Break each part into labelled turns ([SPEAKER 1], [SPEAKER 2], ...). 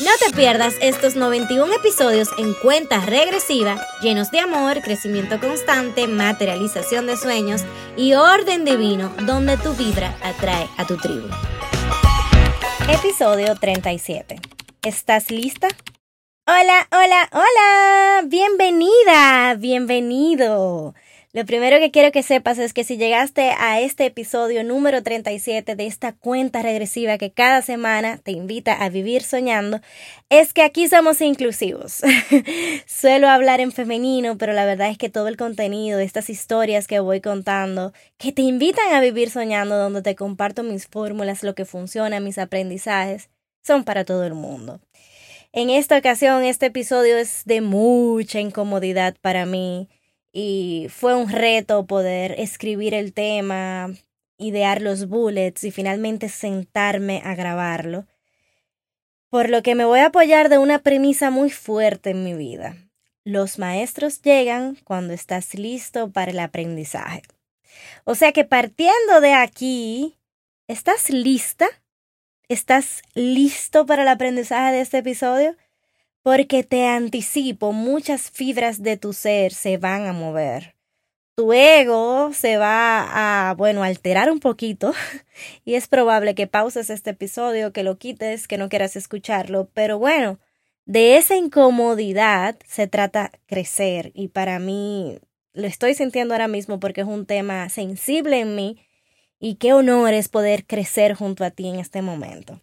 [SPEAKER 1] No te pierdas estos 91 episodios en cuenta regresiva, llenos de amor, crecimiento constante, materialización de sueños y orden divino, donde tu vibra atrae a tu tribu. Episodio 37. ¿Estás lista? Hola, hola, hola. Bienvenida, bienvenido. Lo primero que quiero que sepas es que si llegaste a este episodio número 37 de esta cuenta regresiva que cada semana te invita a vivir soñando, es que aquí somos inclusivos. Suelo hablar en femenino, pero la verdad es que todo el contenido, estas historias que voy contando, que te invitan a vivir soñando, donde te comparto mis fórmulas, lo que funciona, mis aprendizajes, son para todo el mundo. En esta ocasión, este episodio es de mucha incomodidad para mí y fue un reto poder escribir el tema, idear los bullets y finalmente sentarme a grabarlo. Por lo que me voy a apoyar de una premisa muy fuerte en mi vida. Los maestros llegan cuando estás listo para el aprendizaje. O sea que partiendo de aquí, ¿estás lista? ¿Estás listo para el aprendizaje de este episodio? Porque te anticipo, muchas fibras de tu ser se van a mover. Tu ego se va a, bueno, alterar un poquito y es probable que pauses este episodio, que lo quites, que no quieras escucharlo, pero bueno, de esa incomodidad se trata crecer y para mí lo estoy sintiendo ahora mismo porque es un tema sensible en mí y qué honor es poder crecer junto a ti en este momento.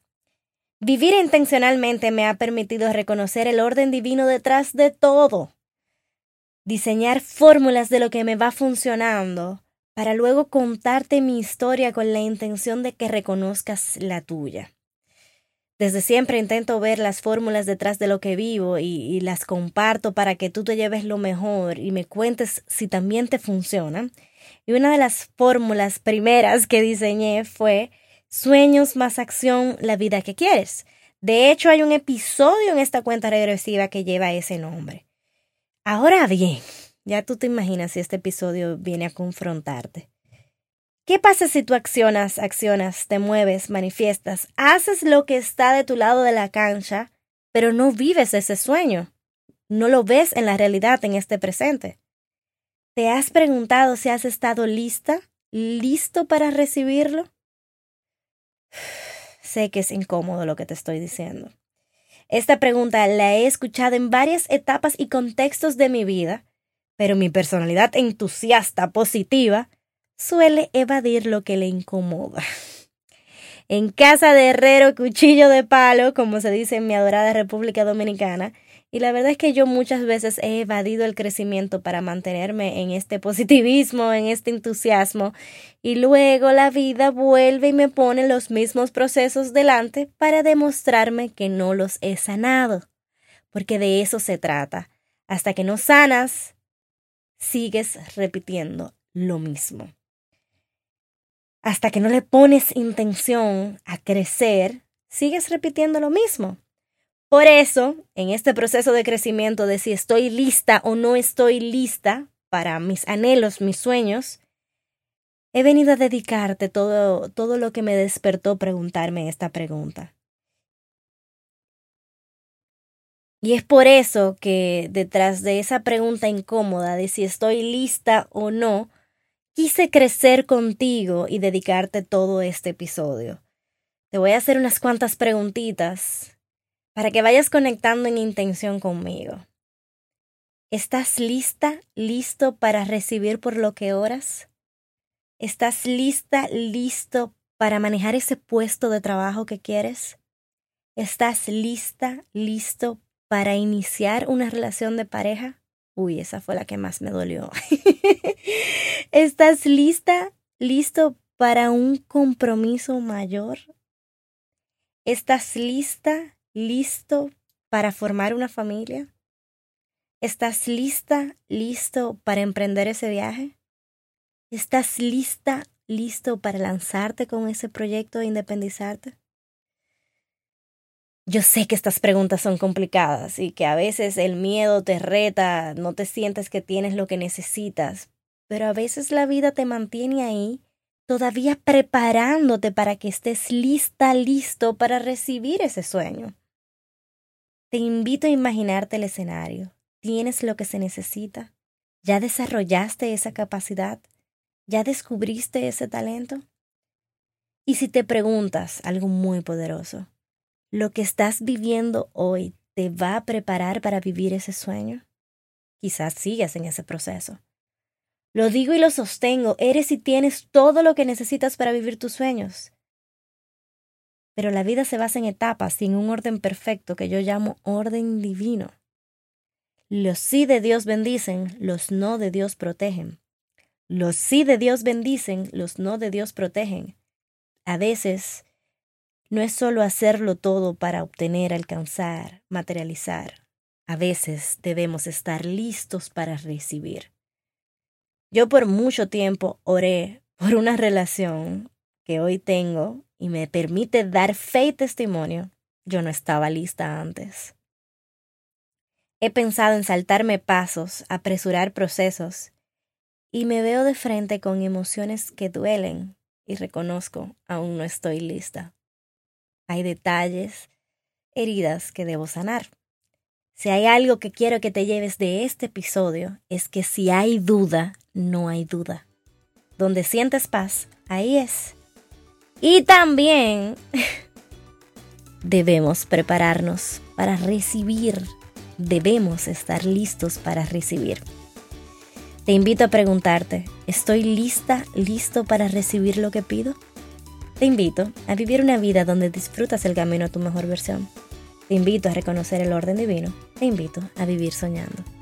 [SPEAKER 1] Vivir intencionalmente me ha permitido reconocer el orden divino detrás de todo, diseñar fórmulas de lo que me va funcionando, para luego contarte mi historia con la intención de que reconozcas la tuya. Desde siempre intento ver las fórmulas detrás de lo que vivo y, las comparto para que tú te lleves lo mejor y me cuentes si también te funcionan. Y una de las fórmulas primeras que diseñé fue Sueños más acción, la vida que quieres. De hecho, hay un episodio en esta cuenta regresiva que lleva ese nombre. Ahora bien, ya tú te imaginas si este episodio viene a confrontarte. ¿Qué pasa si tú accionas, accionas, te mueves, manifiestas, haces lo que está de tu lado de la cancha, pero no vives ese sueño? No lo ves en la realidad en este presente. ¿Te has preguntado si has estado lista, listo para recibirlo? Sé que es incómodo lo que te estoy diciendo. Esta pregunta la he escuchado en varias etapas y contextos de mi vida, pero mi personalidad entusiasta, positiva, suele evadir lo que le incomoda. En casa de herrero, cuchillo de palo, como se dice en mi adorada República Dominicana, y la verdad es que yo muchas veces he evadido el crecimiento para mantenerme en este positivismo, en este entusiasmo, y luego la vida vuelve y me pone los mismos procesos delante para demostrarme que no los he sanado. Porque de eso se trata. Hasta que no sanas, sigues repitiendo lo mismo. Hasta que no le pones intención a crecer, sigues repitiendo lo mismo. Por eso, en este proceso de crecimiento de si estoy lista o no estoy lista para mis anhelos, mis sueños, he venido a dedicarte todo, todo lo que me despertó preguntarme esta pregunta. Y es por eso que detrás de esa pregunta incómoda de si estoy lista o no, quise crecer contigo y dedicarte todo este episodio. Te voy a hacer unas cuantas preguntitas para que vayas conectando en intención conmigo. ¿Estás lista, listo para recibir por lo que oras? ¿Estás lista, listo para manejar ese puesto de trabajo que quieres? ¿Estás lista, listo para iniciar una relación de pareja? Uy, esa fue la que más me dolió. ¿Estás lista, listo para un compromiso mayor? ¿Estás lista, listo para formar una familia? ¿Estás lista, listo para emprender ese viaje? ¿Estás lista, listo para lanzarte con ese proyecto e independizarte? Yo sé que estas preguntas son complicadas y que a veces el miedo te reta, no te sientes que tienes lo que necesitas, pero a veces la vida te mantiene ahí, todavía preparándote para que estés lista, listo para recibir ese sueño. Te invito a imaginarte el escenario. ¿Tienes lo que se necesita? ¿Ya desarrollaste esa capacidad? ¿Ya descubriste ese talento? Y si te preguntas algo muy poderoso, ¿lo que estás viviendo hoy te va a preparar para vivir ese sueño? Quizás sigas en ese proceso. Lo digo y lo sostengo, eres y tienes todo lo que necesitas para vivir tus sueños. Pero la vida se basa en etapas y en un orden perfecto que yo llamo orden divino. Los sí de Dios bendicen, los no de Dios protegen. Los sí de Dios bendicen, los no de Dios protegen. A veces no es solo hacerlo todo para obtener, alcanzar, materializar. A veces debemos estar listos para recibir. Yo por mucho tiempo oré por una relación que hoy tengo y me permite dar fe y testimonio. Yo no estaba lista antes. He pensado en saltarme pasos, apresurar procesos, y me veo de frente con emociones que duelen y reconozco, aún no estoy lista. Hay detalles, heridas que debo sanar. Si hay algo que quiero que te lleves de este episodio, es que si hay duda, no hay duda. Donde sientes paz, ahí es. Y también debemos prepararnos para recibir debemos estar listos para recibir. Te invito a preguntarte, ¿estoy lista, listo para recibir lo que pido? Te invito a vivir una vida donde disfrutas el camino a tu mejor versión. Te invito a reconocer el orden divino. Te invito a vivir soñando.